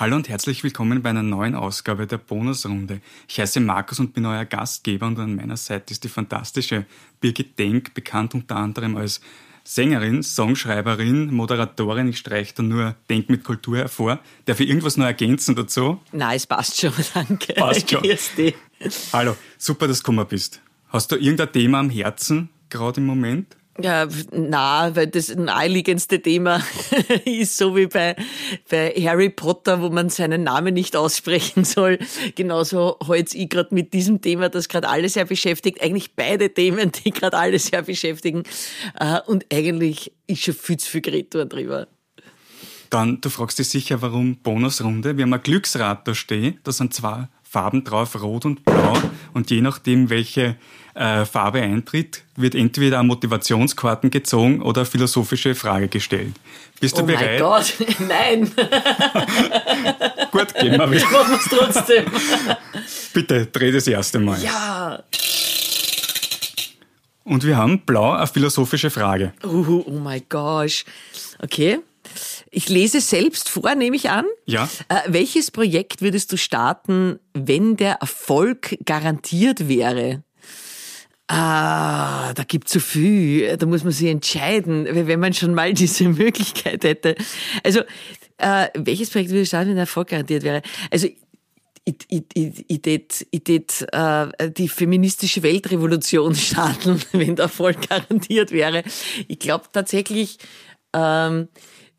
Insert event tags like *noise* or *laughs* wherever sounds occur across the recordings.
Hallo und herzlich willkommen bei einer neuen Ausgabe der Bonusrunde. Ich heiße Markus und bin euer Gastgeber und an meiner Seite ist die fantastische Birgit Denk, bekannt unter anderem als Sängerin, Songschreiberin, Moderatorin. Ich streiche da nur Denk mit Kultur hervor. Darf ich irgendwas noch ergänzen dazu? Nein, es passt schon, *laughs* danke. Passt schon. Hallo, super, dass du gekommen bist. Hast du irgendein Thema am Herzen, gerade im Moment? Ja, na, weil das naheliegendste Thema *laughs* ist so wie bei, bei Harry Potter, wo man seinen Namen nicht aussprechen soll. Genauso heute ich gerade mit diesem Thema, das gerade alle sehr beschäftigt. Eigentlich beide Themen, die gerade alle sehr beschäftigen. Äh, und eigentlich ist schon viel zu viel geredet drüber. Dann, du fragst dich sicher, warum Bonusrunde. Wir haben ein Glücksrad da stehen. Da sind zwei Farben drauf, rot und blau. Und je nachdem, welche äh, Farbe eintritt, wird entweder Motivationskarten gezogen oder eine philosophische Frage gestellt. Bist du oh bereit? Oh mein Gott, *laughs* nein. *laughs* Gut, gehen wir wieder. Machen wir es trotzdem. Bitte, dreh das erste Mal. Ja. Und wir haben blau eine philosophische Frage. Uh, oh mein Gott. Okay. Ich lese selbst vor, nehme ich an. Ja. Äh, welches Projekt würdest du starten, wenn der Erfolg garantiert wäre? Ah, da gibt's so viel. Da muss man sich entscheiden, wenn man schon mal *laughs* diese Möglichkeit hätte. Also, äh, welches Projekt würde ich starten, wenn der Erfolg garantiert wäre? Also, ich, ich, ich, ich tät, ich tät, äh, die feministische Weltrevolution *laughs* starten, wenn der Erfolg garantiert wäre. Ich glaube tatsächlich, ähm,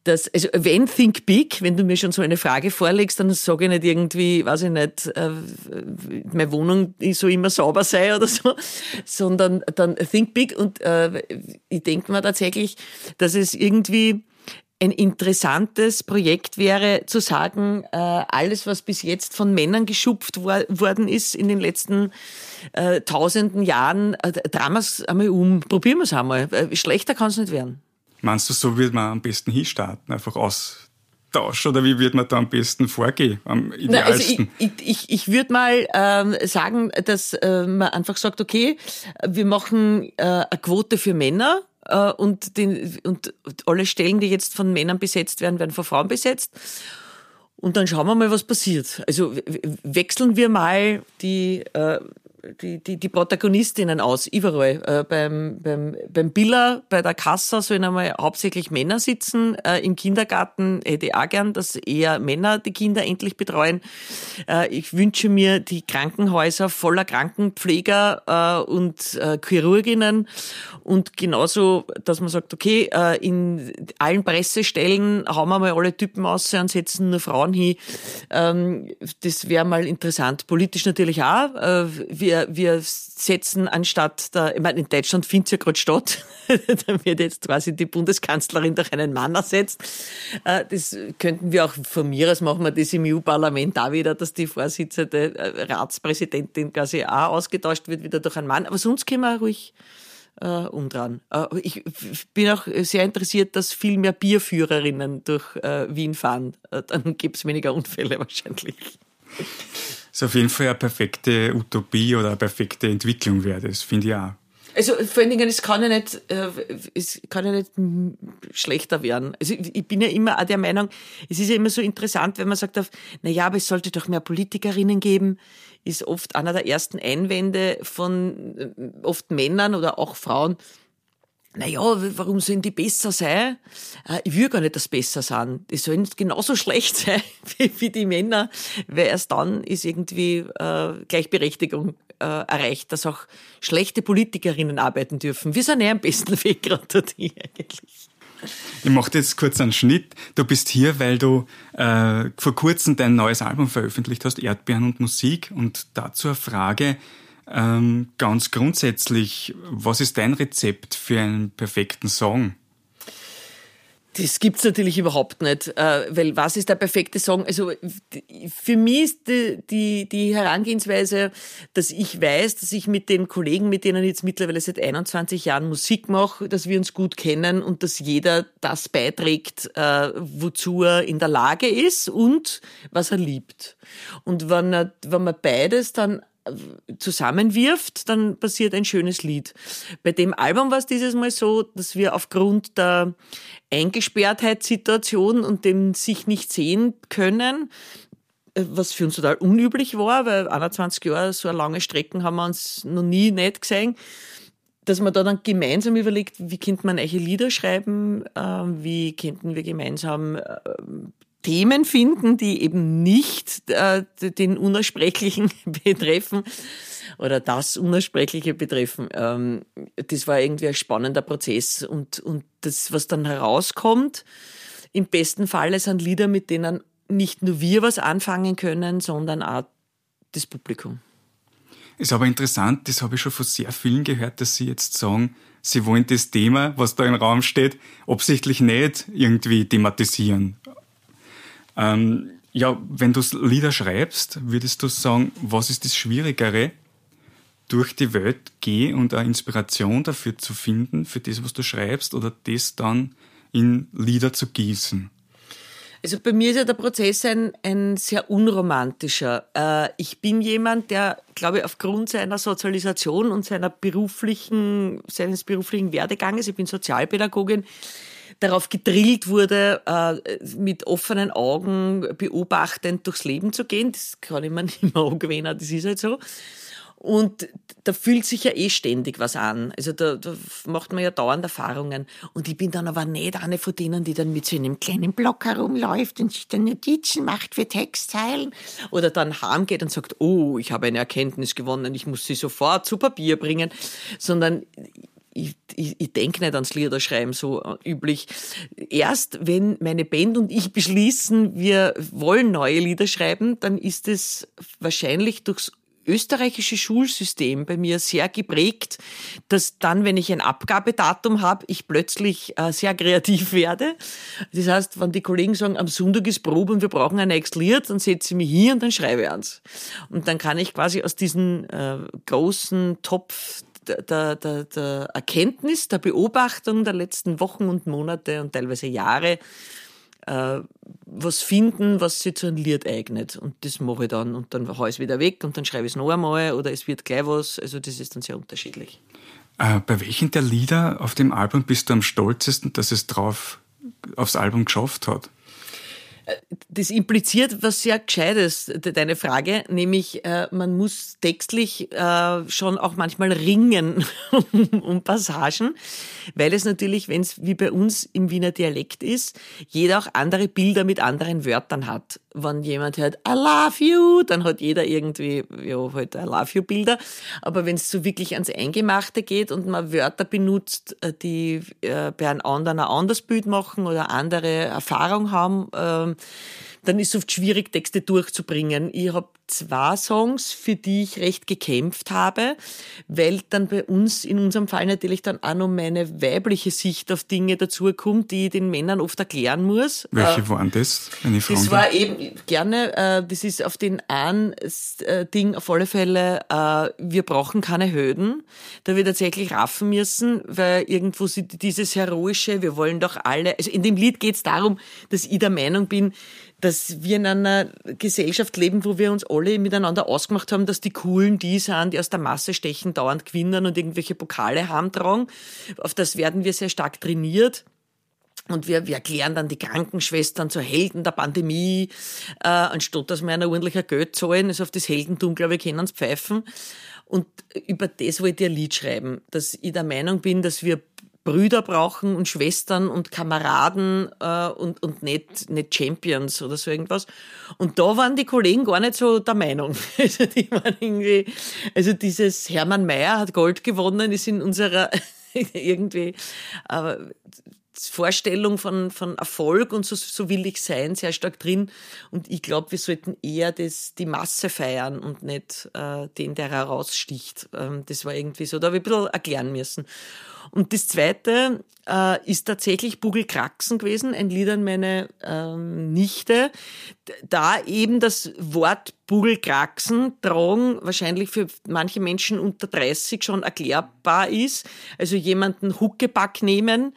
dass, also wenn Think Big, wenn du mir schon so eine Frage vorlegst, dann sage ich nicht irgendwie, weiß ich nicht, äh, meine Wohnung so immer sauber sei oder so, *laughs* sondern dann Think Big und äh, ich denke mir tatsächlich, dass es irgendwie ein interessantes Projekt wäre, zu sagen, äh, alles, was bis jetzt von Männern geschupft war, worden ist in den letzten äh, tausenden Jahren, äh, drehen wir es einmal um, probieren wir es einmal. Äh, schlechter kann es nicht werden. Meinst du, so wird man am besten hinstarten? Einfach Austausch? Oder wie wird man da am besten vorgehen? Am idealsten? Na, also ich, ich, ich würde mal ähm, sagen, dass äh, man einfach sagt, okay, wir machen äh, eine Quote für Männer äh, und, den, und alle Stellen, die jetzt von Männern besetzt werden, werden von Frauen besetzt. Und dann schauen wir mal, was passiert. Also wechseln wir mal die äh, die, die, die Protagonistinnen aus, überall. Äh, beim, beim, beim Biller, bei der Kassa sollen einmal hauptsächlich Männer sitzen. Äh, Im Kindergarten hätte ich auch gern, dass eher Männer die Kinder endlich betreuen. Äh, ich wünsche mir die Krankenhäuser voller Krankenpfleger äh, und äh, Chirurginnen und genauso, dass man sagt, okay, äh, in allen Pressestellen hauen wir mal alle Typen aus und setzen nur Frauen hin. Ähm, das wäre mal interessant. Politisch natürlich auch. Äh, wir, wir setzen anstatt der, ich meine, in Deutschland findet es ja gerade statt, *laughs* da wird jetzt quasi die Bundeskanzlerin durch einen Mann ersetzt. Äh, das könnten wir auch von mir aus machen wir das im EU-Parlament auch wieder, dass die Vorsitzende Ratspräsidentin quasi auch ausgetauscht wird wieder durch einen Mann. Aber sonst können wir ruhig äh, umdran. Äh, ich bin auch sehr interessiert, dass viel mehr Bierführerinnen durch äh, Wien fahren. Äh, dann gibt es weniger Unfälle wahrscheinlich. Ist auf jeden Fall eine perfekte Utopie oder eine perfekte Entwicklung wäre das, finde ich auch. Also vor allen Dingen, es kann ja nicht, äh, es kann ja nicht schlechter werden. Also ich bin ja immer auch der Meinung, es ist ja immer so interessant, wenn man sagt, na ja, aber es sollte doch mehr Politikerinnen geben, ist oft einer der ersten Einwände von äh, oft Männern oder auch Frauen, naja, warum sollen die besser sein? Äh, ich will gar nicht, sie besser sind. Die sollen genauso schlecht *laughs* sein wie, die Männer, weil erst dann ist irgendwie äh, Gleichberechtigung äh, erreicht, dass auch schlechte Politikerinnen arbeiten dürfen. Wir sind ja am besten *laughs* Weg gerade dorthin eigentlich. Ich mache jetzt kurz einen Schnitt. Du bist hier, weil du äh, vor kurzem dein neues Album veröffentlicht hast, Erdbeeren und Musik. Und dazu eine Frage, ähm, ganz grundsätzlich, was ist dein Rezept für einen perfekten Song? Das gibt's natürlich überhaupt nicht, äh, weil was ist der perfekte Song? Also für mich ist die, die, die Herangehensweise, dass ich weiß, dass ich mit den Kollegen, mit denen ich jetzt mittlerweile seit 21 Jahren Musik mache, dass wir uns gut kennen und dass jeder das beiträgt, äh, wozu er in der Lage ist und was er liebt. Und wenn, er, wenn man beides dann zusammenwirft, dann passiert ein schönes Lied. Bei dem Album war es dieses Mal so, dass wir aufgrund der Eingesperrtheitssituation und dem sich nicht sehen können, äh, was für uns total unüblich war, weil 21 Jahre so lange Strecken haben wir uns noch nie nicht gesehen, dass man da dann gemeinsam überlegt, wie könnte man eiche Lieder schreiben, ähm, wie könnten wir gemeinsam äh, Themen finden, die eben nicht äh, den Unaussprechlichen *laughs* betreffen oder das Unaussprechliche betreffen. Ähm, das war irgendwie ein spannender Prozess und, und das, was dann herauskommt, im besten Falle sind Lieder, mit denen nicht nur wir was anfangen können, sondern auch das Publikum. Ist aber interessant, das habe ich schon von sehr vielen gehört, dass sie jetzt sagen, sie wollen das Thema, was da im Raum steht, absichtlich nicht irgendwie thematisieren. Ähm, ja, wenn du Lieder schreibst, würdest du sagen, was ist das Schwierigere, durch die Welt gehen und eine Inspiration dafür zu finden, für das, was du schreibst, oder das dann in Lieder zu gießen? Also bei mir ist ja der Prozess ein, ein sehr unromantischer. Äh, ich bin jemand, der, glaube ich, aufgrund seiner Sozialisation und seiner beruflichen, seines beruflichen Werdeganges, ich bin Sozialpädagogin, darauf gedrillt wurde, äh, mit offenen Augen beobachtend durchs Leben zu gehen. Das kann ich mir nicht mehr *laughs* angewöhnen, das ist halt so. Und da fühlt sich ja eh ständig was an. Also da, da macht man ja dauernd Erfahrungen. Und ich bin dann aber nicht eine von denen, die dann mit so einem kleinen Block herumläuft und sich dann Notizen macht für Textzeilen. Oder dann heimgeht und sagt, oh, ich habe eine Erkenntnis gewonnen, ich muss sie sofort zu Papier bringen. Sondern ich, ich, ich denke nicht ans Liederschreiben so äh, üblich. Erst wenn meine Band und ich beschließen, wir wollen neue Lieder schreiben, dann ist es wahrscheinlich durchs österreichische Schulsystem bei mir sehr geprägt, dass dann, wenn ich ein Abgabedatum habe, ich plötzlich äh, sehr kreativ werde. Das heißt, wenn die Kollegen sagen, am Sonntag ist Probe und wir brauchen ein nächstes Lied, dann setze ich mich hier und dann schreibe ich eins. Und dann kann ich quasi aus diesem äh, großen Topf der, der, der Erkenntnis, der Beobachtung der letzten Wochen und Monate und teilweise Jahre äh, was finden, was sich zu einem Lied eignet. Und das mache ich dann. Und dann haue ich es wieder weg und dann schreibe ich es noch einmal oder es wird gleich was. Also das ist dann sehr unterschiedlich. Äh, bei welchen der Lieder auf dem Album bist du am stolzesten, dass es drauf aufs Album geschafft hat? Das impliziert was sehr Gescheites, deine Frage, nämlich äh, man muss textlich äh, schon auch manchmal ringen *laughs* um Passagen, weil es natürlich, wenn es wie bei uns im Wiener Dialekt ist, jeder auch andere Bilder mit anderen Wörtern hat. Wenn jemand hört I love you, dann hat jeder irgendwie ja halt I love you Bilder. Aber wenn es so wirklich ans Eingemachte geht und man Wörter benutzt, äh, die äh, bei einem anderen ein anderes Bild machen oder andere Erfahrung haben, äh, dann ist es oft schwierig, Texte durchzubringen. Ich habe zwei Songs, für die ich recht gekämpft habe, weil dann bei uns, in unserem Fall natürlich dann auch noch meine weibliche Sicht auf Dinge dazukommt, die ich den Männern oft erklären muss. Welche äh, waren das, wenn ich Das war eben, gerne, äh, das ist auf den einen äh, Ding auf alle Fälle, äh, wir brauchen keine Höden. Da wir tatsächlich raffen müssen, weil irgendwo dieses heroische, wir wollen doch alle, also in dem Lied geht es darum, dass ich der Meinung bin, dass wir in einer Gesellschaft leben, wo wir uns alle miteinander ausgemacht haben, dass die Coolen die sind, die aus der Masse stechen, dauernd gewinnen und irgendwelche Pokale haben. Auf das werden wir sehr stark trainiert. Und wir, wir erklären dann die Krankenschwestern zu Helden der Pandemie, äh, anstatt dass wir einer ordentlicher Geld zahlen. Also auf das Heldentum, glaube ich, können uns pfeifen. Und über das wollte ich ein Lied schreiben, dass ich der Meinung bin, dass wir Brüder brauchen und Schwestern und Kameraden äh, und, und nicht, nicht Champions oder so irgendwas. Und da waren die Kollegen gar nicht so der Meinung. *laughs* Also die waren irgendwie, also dieses Hermann Mayer hat Gold gewonnen, ist in unserer *laughs* irgendwie äh, Vorstellung von, von Erfolg und so, so will ich sein sehr stark drin. Und ich glaube, wir sollten eher das, die Masse feiern und nicht äh, den, der heraussticht. Ähm, das war irgendwie so, da habe ich ein bisschen erklären müssen. Und das Zweite äh, ist tatsächlich Bugel Kraxen gewesen, ein Lied an meine ähm, Nichte. Da eben das Wort Bugel Kraxen tragen wahrscheinlich für manche Menschen unter 30 schon erklärbar ist. Also jemanden Huckepack nehmen,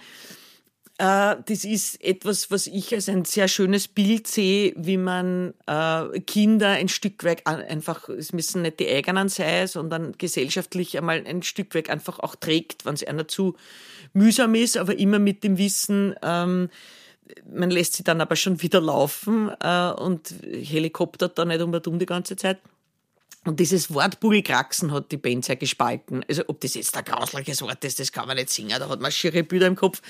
das ist etwas, was ich als ein sehr schönes Bild sehe, wie man äh, Kinder ein Stück weit einfach, es müssen nicht die eigenen sein, sondern gesellschaftlich einmal ein Stück weit einfach auch trägt, wenn es einer zu mühsam ist, aber immer mit dem Wissen, ähm, man lässt sie dann aber schon wieder laufen äh, und helikoptert da nicht unbedingt um die ganze Zeit. Und dieses Wort Bugelkraxen hat die Band sehr gespalten. Also ob das jetzt ein grausliches Wort ist, das kann man nicht singen, da hat man schiere Bilder im Kopf.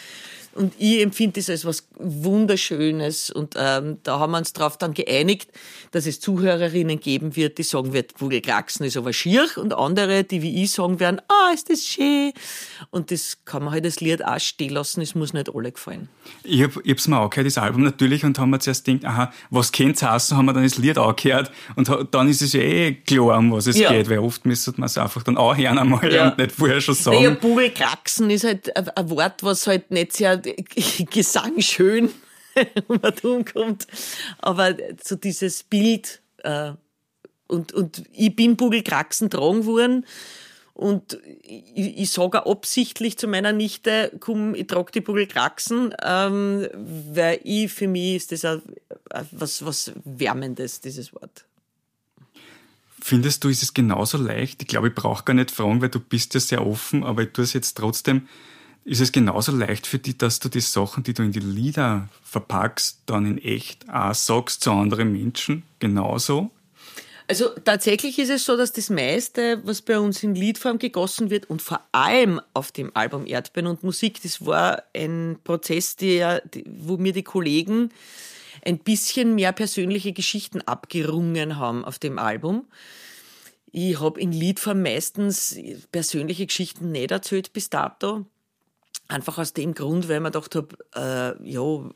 Und ich empfinde das als was Wunderschönes. Und ähm, da haben wir uns darauf dann geeinigt, dass es Zuhörerinnen geben wird, die sagen wird, Vogelkraxen ist aber schier. Und andere, die wie ich sagen werden, ah, oh, ist das schön. Und das kann man halt das Lied auch stehen lassen, es muss nicht alle gefallen. Ich, hab, ich hab's mir auch gehört, das Album natürlich, und haben wir zuerst gedacht, aha, was kennt's heißen, haben wir dann das Lied auch gehört. Und dann ist es ja eh klar, um was es ja. geht, weil oft müsste man es einfach dann auch hören einmal ja. und nicht vorher schon sagen. Naja, Bugelkraxen ist halt ein Wort, was halt nicht sehr *laughs* Gesang schön *laughs* umkommt, aber so dieses Bild äh, und, und ich bin Bugelkraxen tragen worden und ich, ich sage absichtlich zu meiner Nichte, komm, ich trage die Bugelkraxen, ähm, weil ich, für mich ist das auch was, was Wärmendes, dieses Wort. Findest du, ist es genauso leicht? Ich glaube, ich brauche gar nicht fragen, weil du bist ja sehr offen, aber ich tue es jetzt trotzdem ist es genauso leicht für dich, dass du die Sachen, die du in die Lieder verpackst, dann in echt auch sagst zu anderen Menschen? Genauso? Also tatsächlich ist es so, dass das meiste, was bei uns in Liedform gegossen wird und vor allem auf dem Album Erdbeeren und Musik, das war ein Prozess, der, wo mir die Kollegen ein bisschen mehr persönliche Geschichten abgerungen haben auf dem Album. Ich habe in Liedform meistens persönliche Geschichten nicht erzählt bis dato. Einfach aus dem Grund, weil man gedacht habe, äh, ja,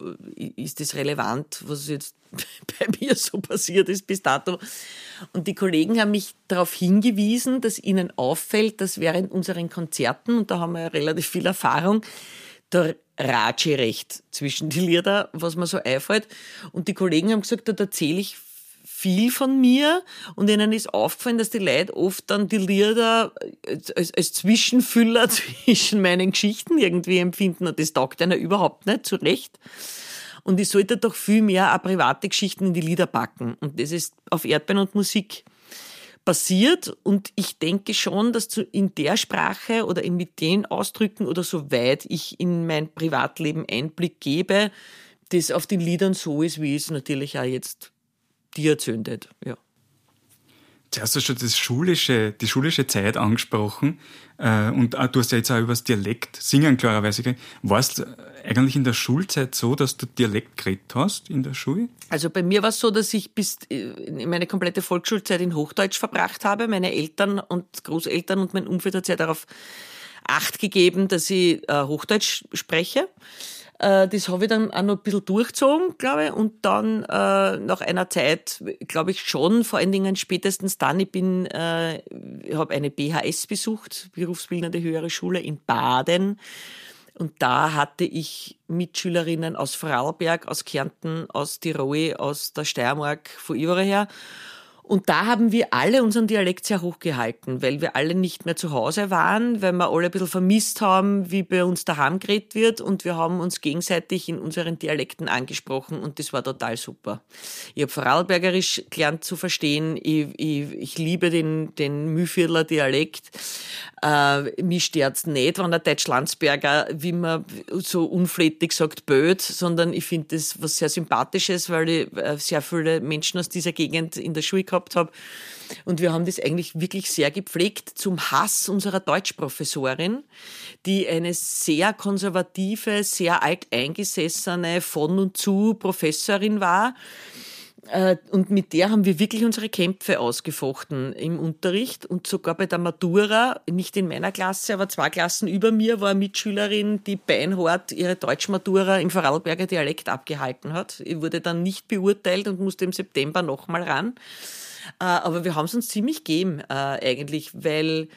ist das relevant, was jetzt *laughs* bei mir so passiert ist bis dato. Und die Kollegen haben mich darauf hingewiesen, dass ihnen auffällt, dass während unseren Konzerten, und da haben wir ja relativ viel Erfahrung, der Ratsche recht zwischen die Lieder, was mir so einfällt. Und die Kollegen haben gesagt, da erzähle ich viel von mir und ihnen ist aufgefallen, dass die Leute oft dann die Lieder als, als Zwischenfüller *laughs* zwischen meinen Geschichten irgendwie empfinden und das taugt einer überhaupt nicht zurecht. Und ich sollte doch viel mehr auch private Geschichten in die Lieder packen. Und das ist auf Erdbeeren und Musik passiert. Und ich denke schon, dass in der Sprache oder mit den Ausdrücken oder soweit ich in mein Privatleben Einblick gebe, das auf den Liedern so ist, wie es natürlich auch jetzt dir zündet. Ja. Zuerst hast du schon das schulische, die schulische Zeit angesprochen äh, und du hast ja jetzt auch über das Dialekt singen klarerweise. War es eigentlich in der Schulzeit so, dass du Dialekt geredet hast in der Schule? Also bei mir war es so, dass ich bis äh, meine komplette Volksschulzeit in Hochdeutsch verbracht habe. Meine Eltern und Großeltern und mein Umfeld hat sehr darauf Acht gegeben, dass ich äh, Hochdeutsch spreche. Äh, das habe ich dann auch noch ein bisschen durchgezogen, glaube ich. Und dann äh, nach einer Zeit, glaube ich schon, vor allen Dingen spätestens dann, ich bin, äh, habe eine BHS besucht, Berufsbildende Höhere Schule in Baden. Und da hatte ich Mitschülerinnen aus Vorarlberg, aus Kärnten, aus Tirol, aus der Steiermark, von überall her. Und da haben wir alle unseren Dialekt sehr hochgehalten, weil wir alle nicht mehr zu Hause waren, weil wir alle ein bisschen vermisst haben, wie bei uns daheim geredet wird und wir haben uns gegenseitig in unseren Dialekten angesprochen und das war total super. Ich habe Vorarlbergerisch gelernt zu verstehen, ich, ich, ich liebe den, den Mühviertler Dialekt. Äh, mich stört's nicht, wenn der Deutsch-Landsberger, wie man so unflätig sagt, böd, sondern ich finde das was sehr Sympathisches, weil ich äh, sehr viele Menschen aus dieser Gegend in der Schule gehabt habe. Und wir haben das eigentlich wirklich sehr gepflegt zum Hass unserer Deutschprofessorin, die eine sehr konservative, sehr alteingesessene von und zu Professorin war äh, und mit der haben wir wirklich unsere Kämpfe ausgefochten im Unterricht und sogar bei der Matura, nicht in meiner Klasse, aber zwei Klassen über mir, war eine Mitschülerin, die beinhart ihre Deutschmatura im Vorarlberger Dialekt abgehalten hat. Ich wurde dann nicht beurteilt und musste im September nochmal ran. Äh, aber wir haben es uns ziemlich gegeben äh, eigentlich, weil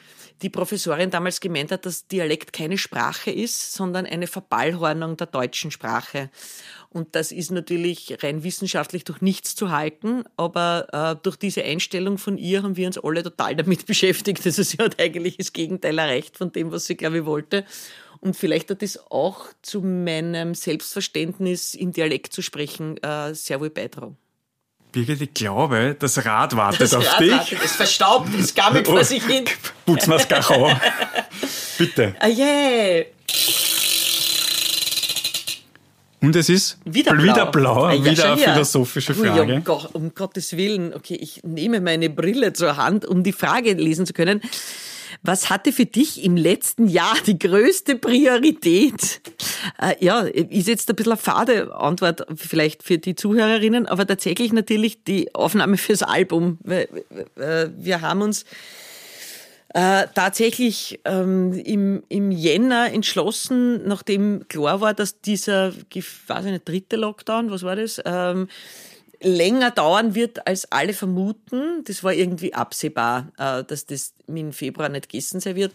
die Professorin damals gemeint hat, dass Dialekt keine Sprache ist, sondern eine Verballhornung der deutschen Sprache. Und das ist natürlich rein wissenschaftlich durch nichts zu halten, aber äh, durch diese Einstellung von ihr haben wir uns alle total damit *laughs* beschäftigt. Also sie hat eigentlich das Gegenteil erreicht von dem, was sie, glaube ich, wollte. Und vielleicht hat das auch zu meinem Selbstverständnis, im Dialekt zu sprechen, sehr wohl beitragen. Birgit, ich glaube, das Rad wartet Das auf Rad dich. wartet, es verstaubt, es gammelt vor sich hin. Putz gleich an. Bitte. Ah, yeah. Und es ist Wieder blau. wieder, blau, Ah, ja, wieder eine philosophische Ui, Frage. Um, Gott, um Gottes Willen. Okay, ich nehme meine Brille zur Hand, um die Frage lesen zu können. Was hatte für dich im letzten Jahr die größte Priorität? Äh, ja, ist jetzt ein bisschen eine fade Antwort vielleicht für die Zuhörerinnen, aber tatsächlich natürlich die Aufnahme *laughs* fürs Album. Wir, äh, wir haben uns äh, tatsächlich ähm, im, im Jänner entschlossen, nachdem klar war, dass dieser, ich weiß nicht, dritte Lockdown, was war das, ähm, länger dauern wird, als alle vermuten. Das war irgendwie absehbar, äh, dass das im Februar nicht gegessen sein wird.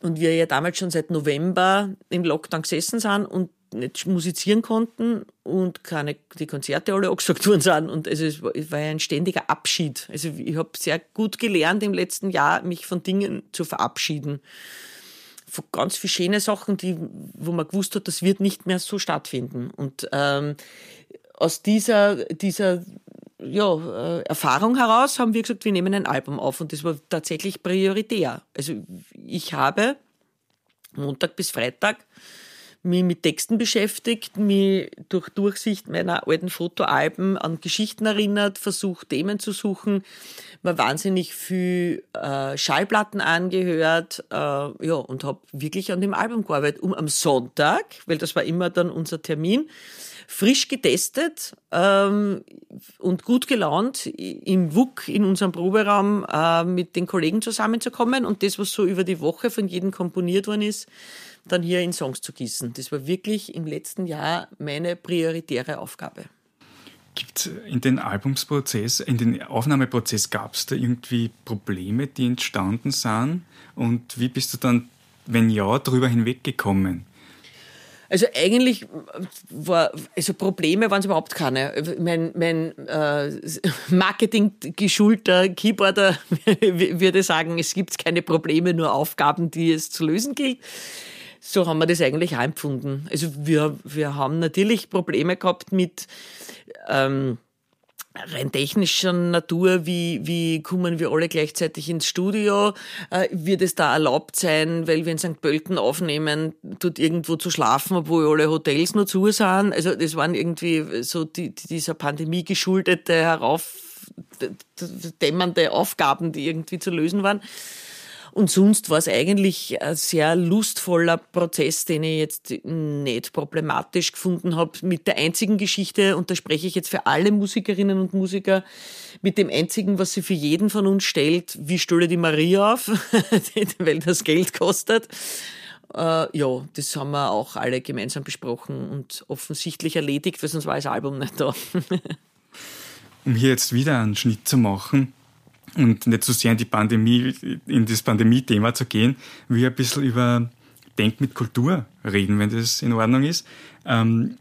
Und wir ja damals schon seit November im Lockdown gesessen sind und nicht musizieren konnten und keine, die Konzerte alle angesagt worden sind. Und also es war, ja ein ständiger Abschied. Also ich habe sehr gut gelernt im letzten Jahr, mich von Dingen zu verabschieden. Von ganz vielen schönen Sachen, die, wo man gewusst hat, das wird nicht mehr so stattfinden. Und ähm, aus dieser, dieser ja, äh, Erfahrung heraus haben wir gesagt, wir nehmen ein Album auf und das war tatsächlich prioritär. Also ich habe Montag bis Freitag mich mit Texten beschäftigt, mich durch Durchsicht meiner alten Fotoalben an Geschichten erinnert, versucht Themen zu suchen, mir wahnsinnig viel äh, Schallplatten angehört äh, ja, und habe wirklich an dem Album gearbeitet, um am Sonntag, weil das war immer dann unser Termin, frisch getestet ähm, und gut gelaunt im WUK in unserem Proberaum äh, mit den Kollegen zusammenzukommen. Und das, was so über die Woche von jedem komponiert worden ist, dann hier in Songs zu gießen. Das war wirklich im letzten Jahr meine prioritäre Aufgabe. Gibt in den Albumsprozess, in den Aufnahmeprozess gab es da irgendwie Probleme, die entstanden sind? Und wie bist du dann, wenn ja, darüber hinweggekommen? Also eigentlich war, also Probleme waren es überhaupt keine. Mein, mein äh, Marketing-geschulter Keyboarder *laughs* würde sagen, es gibt keine Probleme, nur Aufgaben, die es zu lösen gilt. So haben wir das eigentlich auch empfunden. Also wir, wir haben natürlich Probleme gehabt mit ähm, rein technischer Natur, wie, wie kommen wir alle gleichzeitig ins Studio? Äh, wird es da erlaubt sein, weil wir in St. Pölten aufnehmen, dort irgendwo zu schlafen, obwohl alle Hotels nur zu sind? Also das waren irgendwie so die, dieser Pandemie geschuldete, heraufdämmernde Aufgaben, die irgendwie zu lösen waren. Und sonst war es eigentlich ein sehr lustvoller Prozess, den ich jetzt nicht problematisch gefunden habe. Mit der einzigen Geschichte, und da spreche ich jetzt für alle Musikerinnen und Musiker, mit dem einzigen, was sie für jeden von uns stellt, wie stelle die Maria auf, *laughs* weil das Geld kostet. Äh, ja, das haben wir auch alle gemeinsam besprochen und offensichtlich erledigt, weil sonst war das Album nicht da. *laughs* um hier jetzt wieder einen Schnitt zu machen, und nicht so sehr in die Pandemie, in das Pandemie-Thema zu gehen, will ein bisschen über Denk mit Kultur reden, wenn das in Ordnung ist. Ähm,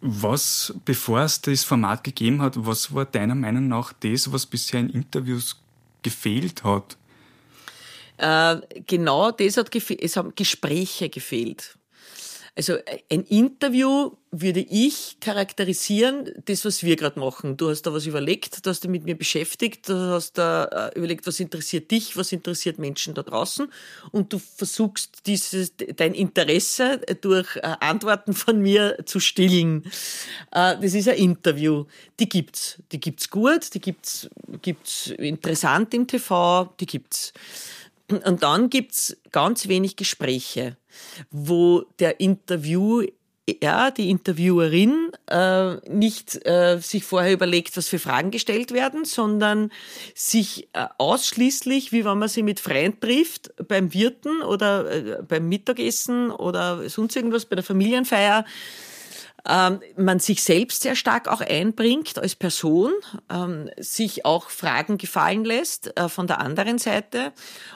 was, bevor es das Format gegeben hat, was war deiner Meinung nach das, was bisher in Interviews gefehlt hat? Äh, genau das hat gefehlt. Es haben Gespräche gefehlt. Also ein Interview würde ich charakterisieren, das, was wir gerade machen. Du hast da was überlegt, du hast dich mit mir beschäftigt, du hast da äh, überlegt, was interessiert dich, was interessiert Menschen da draußen und du versuchst dieses, dein Interesse durch äh, Antworten von mir zu stillen. Äh, das ist ein Interview. Die gibt's. Die gibt's gut, die gibt's, gibt's interessant im TV, die gibt's. Und dann gibt's ganz wenig Gespräche, wo der Interview ja, die Interviewerin äh, nicht äh, sich vorher überlegt, was für Fragen gestellt werden, sondern sich äh, ausschließlich, wie wenn man sie mit Freunden trifft, beim Wirten oder äh, beim Mittagessen oder sonst irgendwas bei der Familienfeier, ähm, man sich selbst sehr stark auch einbringt als Person, ähm, sich auch Fragen gefallen lässt äh, von der anderen Seite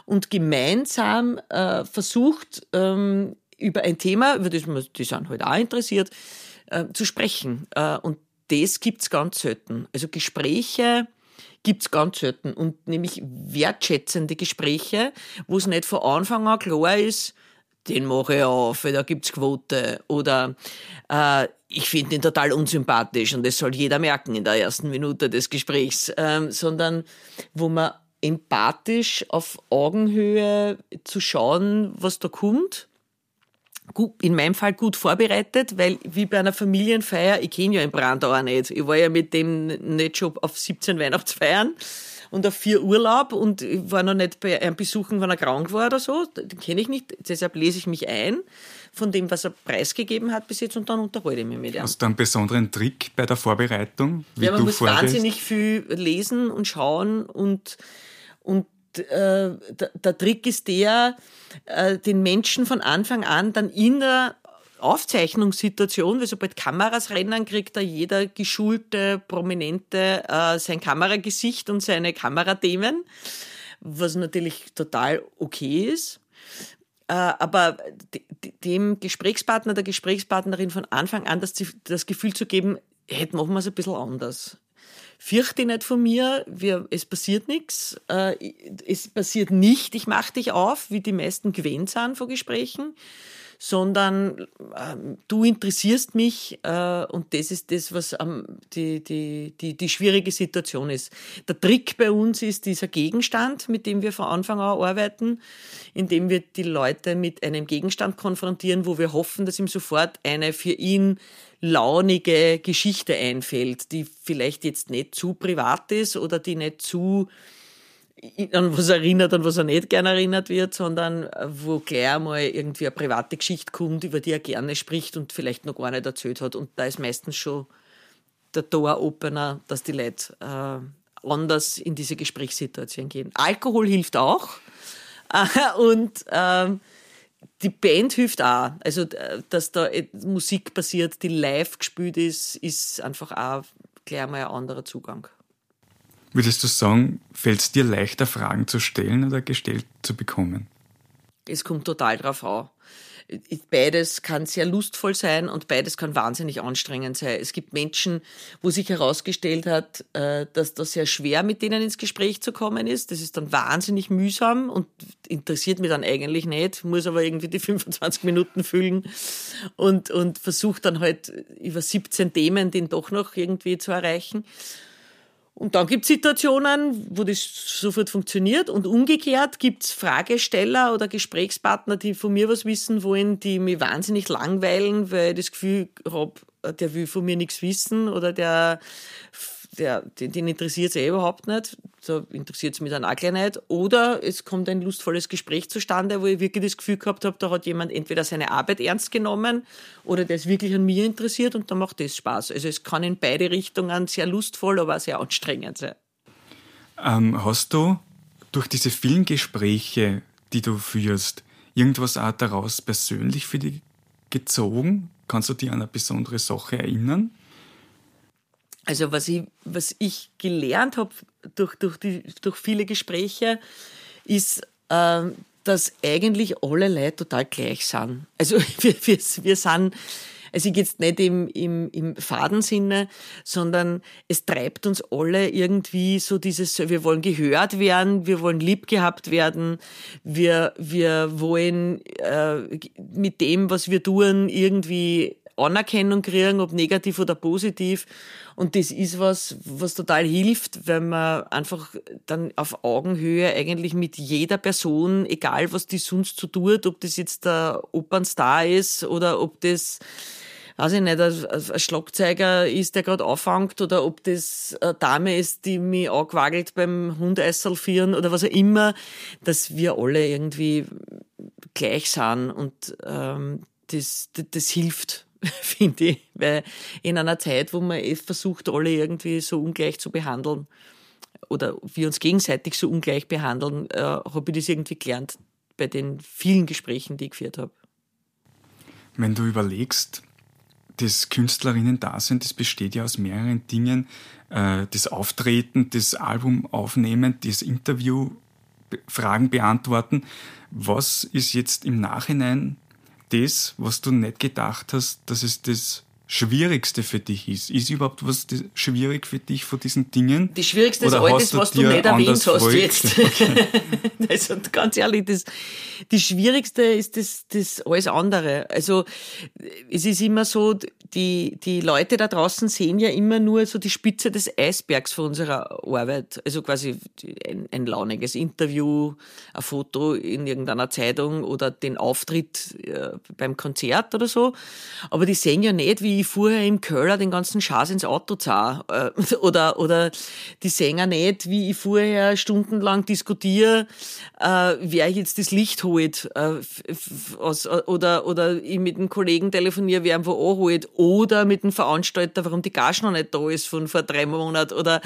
und gemeinsam äh, versucht, ähm, über ein Thema, über das man, die sind halt auch interessiert, äh, zu sprechen. Und das gibt's ganz selten. Also Gespräche gibt's ganz selten und nämlich wertschätzende Gespräche, wo es nicht von Anfang an klar ist, den mache ich auf, da gibt's Quote. Oder äh, ich finde ihn total unsympathisch und das soll jeder merken in der ersten Minute des Gesprächs. Ähm, sondern wo man empathisch auf Augenhöhe zu schauen, was da kommt. Gut, in meinem Fall gut vorbereitet, weil wie bei einer Familienfeier, ich kenne ja in Brandauer nicht. Ich war ja mit dem nicht schon auf 17 Weihnachtsfeiern und auf vier Urlaub und ich war noch nicht bei einem Besuchen, wenn er krank war oder so. Den kenne ich nicht. Deshalb lese ich mich ein von dem, was er preisgegeben hat bis jetzt und dann unterhalte ich mich mit ihm. Hast du einen besonderen Trick bei der Vorbereitung? Wie ja, man muss vorgehst? wahnsinnig viel lesen und schauen und, und äh, der, der, Trick ist der, äh, den Menschen von Anfang an dann in der Aufzeichnungssituation, weil sobald Kameras rennen, kriegt da jeder geschulte, prominente äh, sein Kameragesicht und seine Kamerathemen, was natürlich total okay ist. Äh, aber dem Gesprächspartner, der Gesprächspartnerin von Anfang an das, das Gefühl zu geben, hätte machen wir es ein bisschen anders. Fürchte nicht von mir, wir, es passiert nichts, äh, es passiert nicht, ich mache dich auf, wie die meisten gewöhnt sind vor Gesprächen sondern äh, du interessierst mich äh, und das ist das, was ähm, die, die, die, die schwierige Situation ist. Der Trick bei uns ist dieser Gegenstand, mit dem wir von Anfang an arbeiten, indem wir die Leute mit einem Gegenstand konfrontieren, wo wir hoffen, dass ihm sofort eine für ihn launige Geschichte einfällt, die vielleicht jetzt nicht zu privat ist oder die nicht zu an was erinnert, an was er nicht gerne erinnert wird, sondern äh, wo gleich mal irgendwie eine private Geschichte kommt, über die er gerne spricht und vielleicht noch gar nicht erzählt hat. Und da ist meistens schon der Door-Opener, dass die Leute äh, anders in diese Gesprächssituation gehen. Alkohol hilft auch *laughs* und ähm, die Band hilft auch. Also, dass da Musik passiert, die live gespielt ist, ist einfach auch gleich mal ein anderer Zugang. Würdest du sagen, fällt es dir leichter, Fragen zu stellen oder gestellt zu bekommen? Es kommt total drauf an. Beides kann sehr lustvoll sein und beides kann wahnsinnig anstrengend sein. Es gibt Menschen, wo sich herausgestellt hat, äh, dass das sehr schwer mit denen ins Gespräch zu kommen ist. Das ist dann wahnsinnig mühsam und interessiert mich dann eigentlich nicht, muss aber irgendwie die *laughs* 25 Minuten füllen und, und versucht dann halt über 17 Themen den doch noch irgendwie zu erreichen. Und dann gibt es Situationen, wo das sofort funktioniert. Und umgekehrt gibt es Fragesteller oder Gesprächspartner, die von mir was wissen wollen, die mich wahnsinnig langweilen, weil ich das Gefühl habe, der will von mir nichts wissen oder der der, den, den interessiert es eh überhaupt nicht, so interessiert es mich dann auch gleich nicht. Oder es kommt ein lustvolles Gespräch zustande, wo ich wirklich das Gefühl gehabt habe, da hat jemand entweder seine Arbeit ernst genommen oder der ist wirklich an mir interessiert und dann macht das Spaß. Also es kann in beide Richtungen sehr lustvoll, aber auch sehr anstrengend sein. Ähm, hast du durch diese vielen Gespräche, die du führst, irgendwas auch daraus persönlich für dich gezogen? Kannst du dich an eine besondere Sache erinnern? Also was ich, was ich gelernt habe durch, durch, die, durch viele Gespräche, ist, äh, dass eigentlich alle Leute total gleich sind. Also *laughs* wir, wir, wir sind, also jetzt nicht im, im, im Fadensinne, sondern es treibt uns alle irgendwie so dieses, wir wollen gehört werden, wir wollen lieb gehabt werden, wir, wir wollen äh, mit dem, was wir tun, irgendwie Anerkennung kriegen, ob negativ oder positiv. Und das ist was, was total hilft, wenn man einfach dann auf Augenhöhe eigentlich mit jeder Person, egal was die sonst so tut, ob das jetzt der Opernstar ist oder ob das weiß ich nicht, ein Schlagzeuger ist, der gerade auffängt, oder ob das eine Dame ist, die mich angewackelt beim Hundeisalfieren oder was auch immer, dass wir alle irgendwie gleich sind und ähm, das, das, das hilft *laughs* finde ich. Weil in einer Zeit, wo man eh versucht, alle irgendwie so ungleich zu behandeln oder wir uns gegenseitig so ungleich behandeln, äh, habe ich das irgendwie gelernt bei den vielen Gesprächen, die ich geführt habe. Wenn du überlegst, das Künstlerinnen-Dasein, das besteht ja aus mehreren Dingen. Äh, das Auftreten, das Album aufnehmen, das Interview, Fragen beantworten. Was ist jetzt im Nachhinein das, was du nicht gedacht hast, dass es das Schwierigste für dich ist. Ist überhaupt was schwierig für dich von diesen Dingen? Die schwierigste ist alles, was du nicht erwähnt hast jetzt. *laughs* Okay. *laughs* also ganz ehrlich, das, die schwierigste ist das, das alles andere. Also es ist immer so, die, die Leute da draußen sehen ja immer nur so die Spitze des Eisbergs von unserer Arbeit. Also quasi ein, ein launiges Interview, ein Foto in irgendeiner Zeitung oder den Auftritt äh, beim Konzert oder so. Aber die sehen ja nicht, wie ich vorher im Köller den ganzen Schaß ins Auto zah. Äh, *laughs* oder, oder die ja nicht, wie ich vorher stundenlang diskutiere, äh, wer jetzt das Licht holt. Äh, aus, oder, oder ich mit einem Kollegen telefoniere, wer wo anholt oder mit dem Veranstalter, warum die Gage noch nicht da ist von vor drei Monaten oder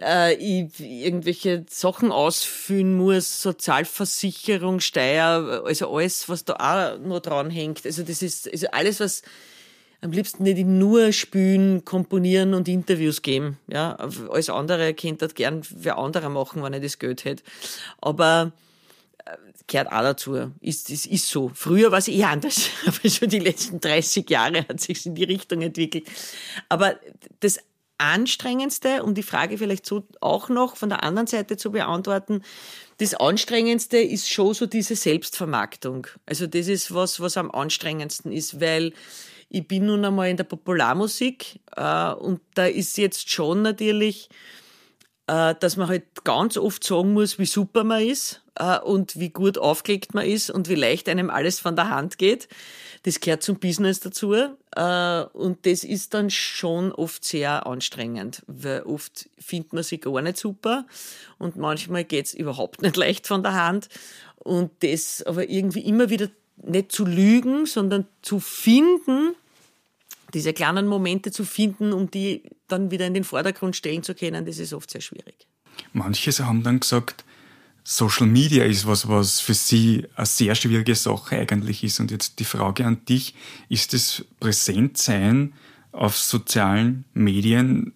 äh, ich irgendwelche Sachen ausfüllen muss, Sozialversicherung, Steuer, also alles, was da auch noch dran hängt. Also das ist also alles, was am liebsten nicht nur spülen, komponieren und Interviews geben. Ja, alles andere könnte das gern wer anderer machen, wenn er das Geld hätte. Aber gehört auch dazu. Ist, ist, ist so. Früher war es eher anders, *laughs* aber schon die letzten 30 Jahre hat sich in die Richtung entwickelt. Aber das Anstrengendste, um die Frage vielleicht so auch noch von der anderen Seite zu beantworten, das Anstrengendste ist schon so diese Selbstvermarktung. Also das ist was, was am anstrengendsten ist, weil ich bin nun einmal in der Popularmusik äh, und da ist jetzt schon natürlich, äh, dass man halt ganz oft sagen muss, wie super man ist äh, und wie gut aufgelegt man ist und wie leicht einem alles von der Hand geht. Das gehört zum Business dazu äh, und das ist dann schon oft sehr anstrengend, weil oft findet man sich gar nicht super und manchmal geht's überhaupt *laughs* nicht leicht von der Hand und das aber irgendwie immer wieder nicht zu lügen, sondern zu finden, diese kleinen Momente zu finden, um die dann wieder in den Vordergrund stellen zu können, das ist oft sehr schwierig. Manche haben dann gesagt, Social Media ist was, was für sie eine sehr schwierige Sache eigentlich ist. Und jetzt die Frage an dich, ist das Präsentsein auf sozialen Medien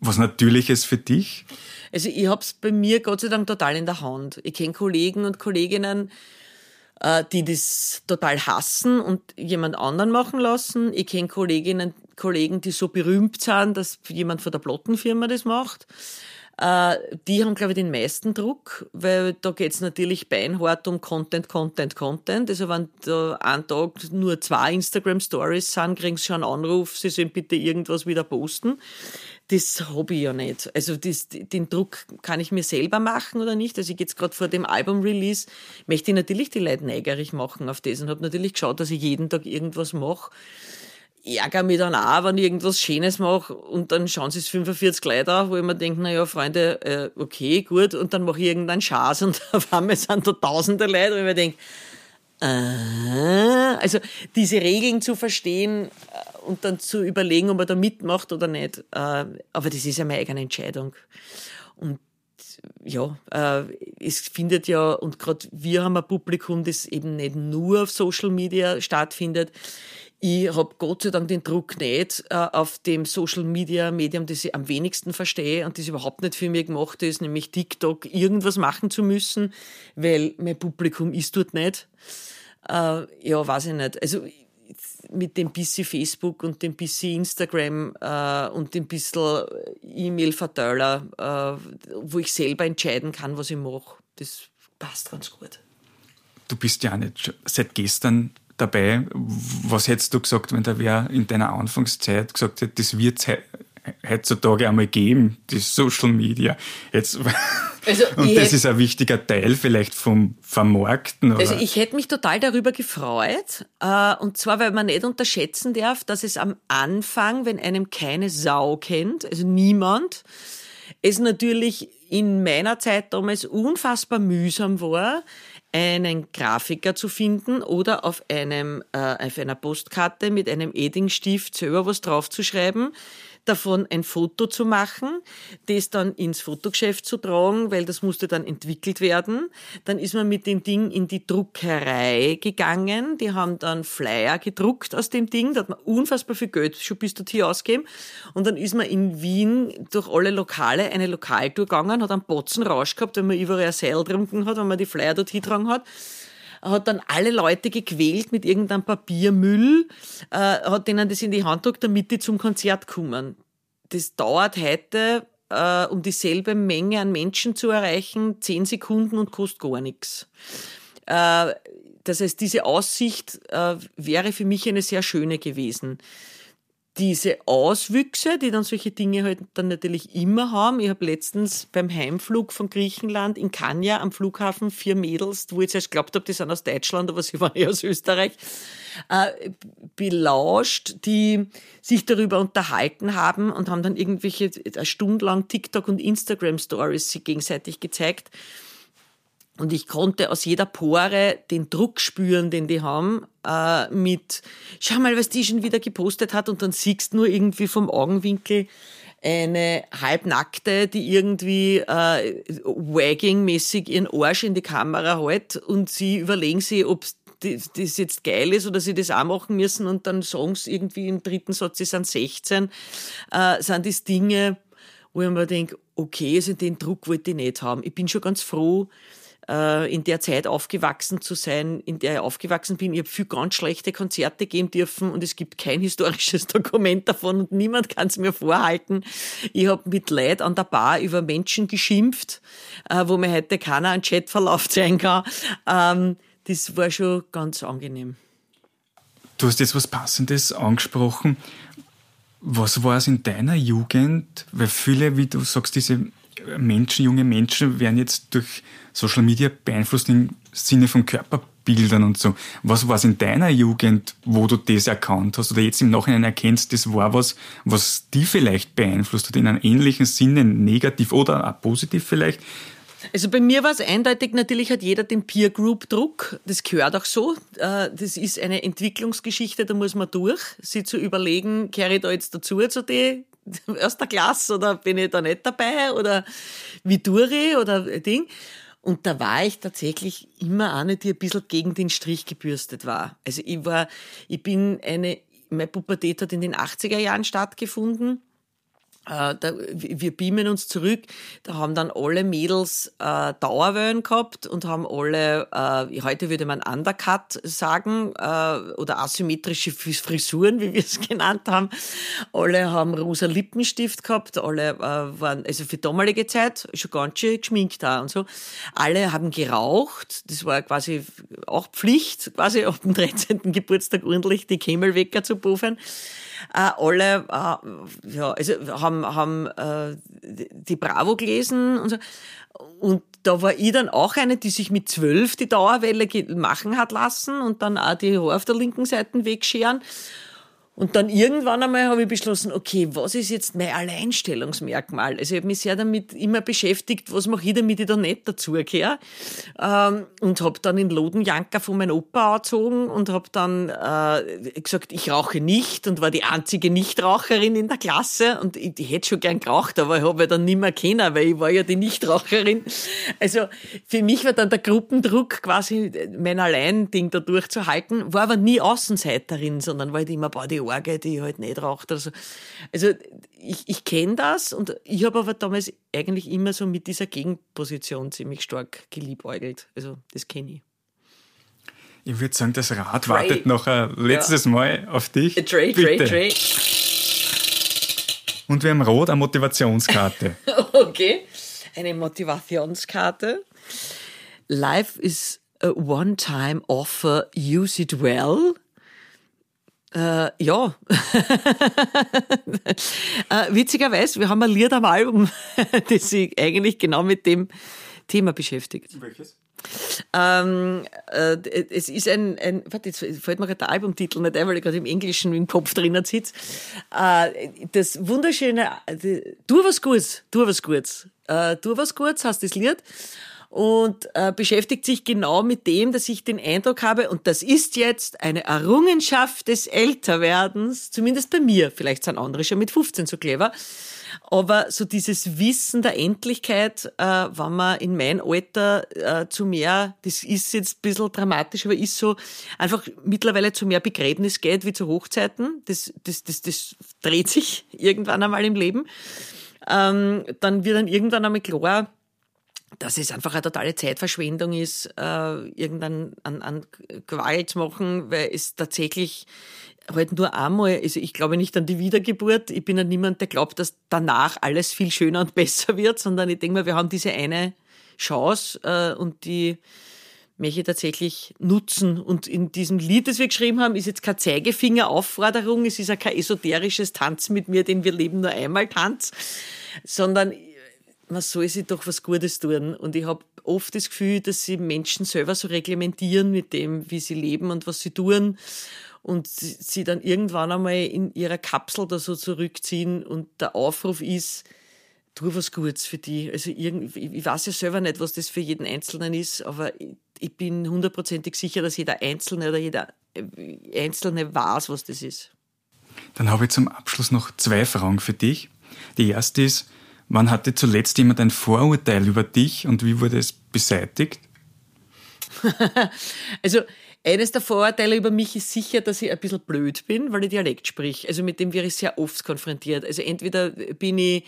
was Natürliches für dich? Also ich habe es bei mir Gott sei Dank total in der Hand. Ich kenne Kollegen und Kolleginnen, die das total hassen und jemand anderen machen lassen. Ich kenne Kolleginnen, Kollegen, die so berühmt sind, dass jemand von der Plattenfirma das macht. Äh, die haben, glaube ich, den meisten Druck, weil da geht es natürlich beinhart um Content, Content, Content. Also wenn da einen Tag nur zwei Instagram-Stories sind, kriegen sie schon einen Anruf, sie sollen bitte irgendwas wieder posten. Das habe ich ja nicht. Also das, den Druck kann ich mir selber machen oder nicht. Also ich jetzt gerade vor dem Album-Release, möchte ich natürlich die Leute neugierig machen auf das und habe natürlich geschaut, dass ich jeden Tag irgendwas mache ärgere mich dann auch, wenn ich irgendwas Schönes mache und dann schauen sie es 45 Leute an, wo ich mir denke, naja, Freunde, äh, okay, gut, und dann mache ich irgendeinen Schaß und *laughs* auf einmal sind da tausende Leute, wo ich mir denke, äh, also diese Regeln zu verstehen äh, und dann zu überlegen, ob man da mitmacht oder nicht, äh, aber das ist ja meine eigene Entscheidung. Und ja, äh, es findet ja, und gerade wir haben ein Publikum, das eben nicht nur auf Social Media stattfindet. Ich habe Gott sei Dank den Druck nicht äh, auf dem Social Media Medium, das ich am wenigsten verstehe und das überhaupt nicht für mich gemacht ist, nämlich TikTok, irgendwas machen zu müssen, weil mein Publikum ist dort nicht. Äh, ja, weiß ich nicht. Also mit dem bisschen Facebook und dem bisschen Instagram äh, und dem bisschen E-Mail-Verteiler, äh, wo ich selber entscheiden kann, was ich mache. Das passt ganz gut. Du bist ja nicht seit gestern dabei. Was hättest du gesagt, wenn da wer in deiner Anfangszeit gesagt hätte, das wird es heutzutage einmal geben, die Social Media. Jetzt, *laughs* also und das ist ein wichtiger Teil vielleicht vom Vermarkten. Oder? Also ich hätte mich total darüber gefreut. Äh, und zwar, weil man nicht unterschätzen darf, dass es am Anfang, wenn einem keine Sau kennt, also niemand, es natürlich in meiner Zeit damals unfassbar mühsam war, einen Grafiker zu finden oder auf einem äh, auf einer Postkarte mit einem Eddingstift selber was draufzuschreiben davon ein Foto zu machen, das dann ins Fotogeschäft zu tragen, weil das musste dann entwickelt werden. Dann ist man mit dem Ding in die Druckerei gegangen. Die haben dann Flyer gedruckt aus dem Ding. Da hat man unfassbar viel Geld schon bis dorthin ausgegeben. Und dann ist man in Wien durch alle Lokale eine Lokaltour gegangen, hat einen Botzen Rausch gehabt, wenn man überall ein Seil getrunken hat, wenn man die Flyer dort hintragen hat. Hat dann alle Leute gequält mit irgendeinem Papiermüll, äh, hat denen das in die Hand gedrückt, damit die zum Konzert kommen. Das dauert heute, äh, um dieselbe Menge an Menschen zu erreichen, zehn Sekunden und kostet gar nichts. Äh, das heißt, diese Aussicht äh, wäre für mich eine sehr schöne gewesen diese Auswüchse, die dann solche Dinge halt dann natürlich immer haben. Ich habe letztens beim Heimflug von Griechenland in Kanya am Flughafen vier Mädels, wo ich zuerst glaubt habe, die sind aus Deutschland, aber sie *laughs* waren ja aus Österreich, äh, belauscht, die sich darüber unterhalten haben und haben dann irgendwelche eine Stunde lang TikTok und Instagram Stories sich gegenseitig gezeigt. Und ich konnte aus jeder Pore den Druck spüren, den die haben, äh, mit, schau mal, was die schon wieder gepostet hat und dann siehst du nur irgendwie vom Augenwinkel eine halbnackte, die irgendwie äh, wagging-mäßig ihren Arsch in die Kamera hält und sie überlegen sie, ob das jetzt geil ist oder sie das auch machen müssen und dann sagen sie irgendwie im dritten Satz, sie sind 16, äh, sind das Dinge, wo ich mir denke, okay, also den Druck wollte ich nicht haben. Ich bin schon ganz froh, äh, in der Zeit aufgewachsen zu sein, in der ich aufgewachsen bin. Ich habe viel ganz schlechte Konzerte geben dürfen und es gibt kein historisches *laughs* Dokument davon und niemand kann es mir vorhalten. Ich habe mit Leid an der Bar über Menschen geschimpft, äh, wo mir heute keiner einen Chatverlauf *laughs* zeigen kann. Ähm, das war schon ganz angenehm. Du hast jetzt was Passendes angesprochen. Was war es in deiner Jugend? Weil viele, wie du sagst, diese Menschen, junge Menschen werden jetzt durch Social Media beeinflusst im Sinne von Körperbildern und so. Was war es in deiner Jugend, wo du das erkannt hast oder jetzt im Nachhinein erkennst, das war was, was die vielleicht beeinflusst hat, in einem ähnlichen Sinne, negativ oder auch positiv vielleicht? Also bei mir war es eindeutig, natürlich hat jeder den Peer Group Druck. Das gehört auch so. Äh, das ist eine Entwicklungsgeschichte, da muss man durch, sie zu überlegen, kehre ich da jetzt dazu zu die *laughs* erster Klasse oder bin ich da nicht dabei oder wie Duri oder Ding. Und da war ich tatsächlich immer eine, die ein bisschen gegen den Strich gebürstet war. Also ich war, ich bin eine, meine Pubertät hat in den 80er Jahren stattgefunden äh, da, wir beamen uns zurück, da haben dann alle Mädels äh, Dauerwellen gehabt und haben alle, äh, heute würde man Undercut sagen, äh, oder asymmetrische Frisuren, wie wir es *laughs* genannt haben. Alle haben rosa Lippenstift gehabt, alle äh, waren, also für damalige Zeit, schon ganz schön geschminkt da und so. Alle haben geraucht, das war quasi auch Pflicht, quasi auf dem 13. Geburtstag ordentlich die Kämelwecker zu puffen alle äh, ja, also haben, haben äh, die Bravo gelesen und so. Und da war ich dann auch eine, die sich mit zwölf die Dauerwelle machen hat lassen und dann auch die Haare auf der linken Seite wegscheren. Und dann irgendwann einmal habe ich beschlossen, okay, was ist jetzt mein Alleinstellungsmerkmal? Also ich habe mich sehr damit immer beschäftigt, was mache ich, damit ich da nicht dazugehöre. Ähm, und habe dann in Lodenjanker von meinem Opa angezogen und habe dann äh, gesagt, ich rauche nicht und war die einzige Nichtraucherin in der Klasse. Und ich, ich hätte schon gern geraucht, aber ich habe ja dann nicht mehr kennen, weil ich war ja die Nichtraucherin. Also für mich war dann der Gruppendruck quasi mein Alleinding da durchzuhalten, war aber nie Außenseiterin, sondern war halt immer, boah, die Orge, die halt nicht raucht oder so. Also ich, ich kenne das und ich habe aber damals eigentlich immer so mit dieser Gegenposition ziemlich stark geliebäugelt. Also das kenne ich. Ich würde sagen, das Rad Trey. wartet noch ein letztes ja. Mal auf dich. Trey, Trey, Trey. Und wir haben rot eine Motivationskarte. *laughs* okay, eine Motivationskarte. Life is a one-time offer, use it well. Äh, ja. *laughs* äh, witzigerweise, wir haben ein Lied am Album, *laughs* das sich eigentlich genau mit dem Thema beschäftigt. Welches? Ähm, äh, es ist ein, ein, warte, jetzt fällt mir gerade der Albumtitel nicht ein, weil ich gerade im Englischen im Kopf drinnen sitze. Äh, das wunderschöne, äh, tu was Gutes, tu was Gutes. Äh, tu was Gutes heißt das Lied und äh, beschäftigt sich genau mit dem, dass ich den Eindruck habe, und das ist jetzt eine Errungenschaft des Älterwerdens, zumindest bei mir, vielleicht sind andere schon mit 15 so clever, aber so dieses Wissen der Endlichkeit, äh, wenn man in mein Alter äh, zu mehr, das ist jetzt ein bisschen dramatisch, aber ist so, einfach mittlerweile zu mehr Begräbnis geht wie zu Hochzeiten, das, das, das, das dreht sich *laughs* irgendwann einmal im Leben, ähm, dann wird dann irgendwann einmal klar, dass es einfach eine totale Zeitverschwendung ist, äh, irgendein an, an Gewalt machen, weil es tatsächlich halt nur einmal, also ich glaube nicht an die Wiedergeburt, ich bin ja niemand, der glaubt, dass danach alles viel schöner und *laughs* besser wird, sondern ich denke mal, wir haben diese eine Chance äh, und die möchte ich tatsächlich nutzen. Und in diesem Lied, das wir geschrieben haben, ist jetzt keine Zeigefingeraufforderung, es ist auch kein esoterisches Tanz mit mir, den wir leben nur einmal Tanz, sondern man soll sich doch was Gutes tun. Und ich habe oft das Gefühl, dass sie Menschen selber so reglementieren mit dem, wie sie leben und was sie tun. Und sie dann irgendwann einmal in ihrer Kapsel da so zurückziehen. Und der Aufruf ist, tu was Gutes für die. Also ich weiß ja selber nicht, was das für jeden Einzelnen ist, aber ich bin hundertprozentig sicher, dass jeder Einzelne oder jeder äh, Einzelne weiß, was das ist. Dann habe ich zum Abschluss noch zwei Fragen für dich. Die erste ist, Wann hatte zuletzt jemand ein Vorurteil über dich und wie wurde es beseitigt? *laughs* also eines der Vorurteile über mich ist sicher, dass ich ein bisschen blöd bin, weil ich Dialekt sprich. Also mit dem wäre ich sehr oft konfrontiert. Also entweder bin ich,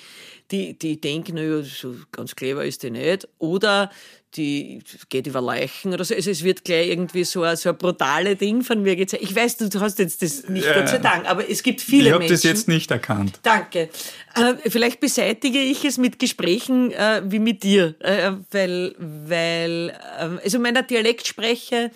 die, die denken, naja, so ganz clever ist die nicht, oder die geht über Leichen oder so. Also es wird gleich irgendwie so ein, so ein brutale Ding von mir gezeigt. Ich weiß, du hast jetzt das nicht, ja. Gott sei Dank, aber es gibt viele ich Menschen. Ich habe das jetzt nicht erkannt. Danke. Äh, vielleicht beseitige ich es mit Gesprächen äh, wie mit dir, äh, weil, weil, ähm, also meiner Dialektspreche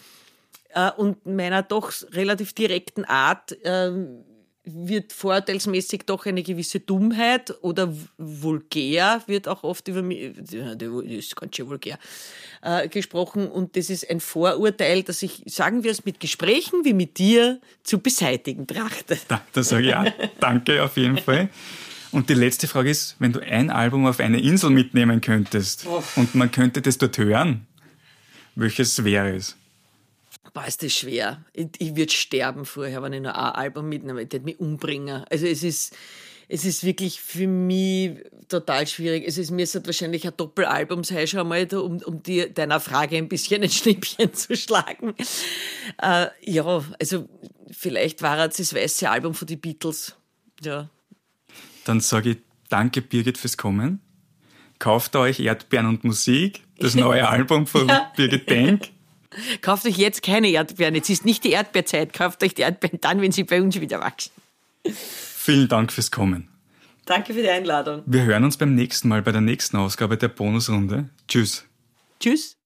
äh, und meiner doch relativ direkten Art ähm, wird vorurteilsmäßig doch eine gewisse Dummheit oder vulgär wird auch oft über mich, das ist ganz schön vulgär, äh, gesprochen und das ist ein Vorurteil, das ich, sagen wir es, mit Gesprächen wie mit dir zu beseitigen trachte. Da, das sage ich ja. Danke auf jeden Fall. Und die letzte Frage ist, wenn du ein Album auf eine Insel mitnehmen könntest oh. und man könnte das dort hören, welches wäre es? Boah, ist das schwer. Ich, ich würde sterben vorher, wenn ich nur ein Album mitnehme. Ich würde mich umbringen. Also es ist, es ist wirklich für mich total schwierig. Es ist mir ist wahrscheinlich ein Doppelalbum sei schon einmal, um, um dir, deiner Frage ein bisschen ein *laughs* Schnippchen zu schlagen. Äh, ja, also vielleicht war es das weiße Album von den Beatles. Ja. Dann sage ich danke, Birgit, fürs Kommen. Kauft euch Erdbeeren und Musik, das *laughs* neue Album von ja. Birgit Denk. Kauft euch jetzt keine Erdbeeren. Jetzt ist nicht die Erdbeerzeit. Kauft euch die Erdbeeren dann, wenn sie bei uns wieder wachsen. Vielen Dank fürs Kommen. Danke für die Einladung. Wir hören uns beim nächsten Mal bei der nächsten Ausgabe der Bonusrunde. Tschüss. Tschüss.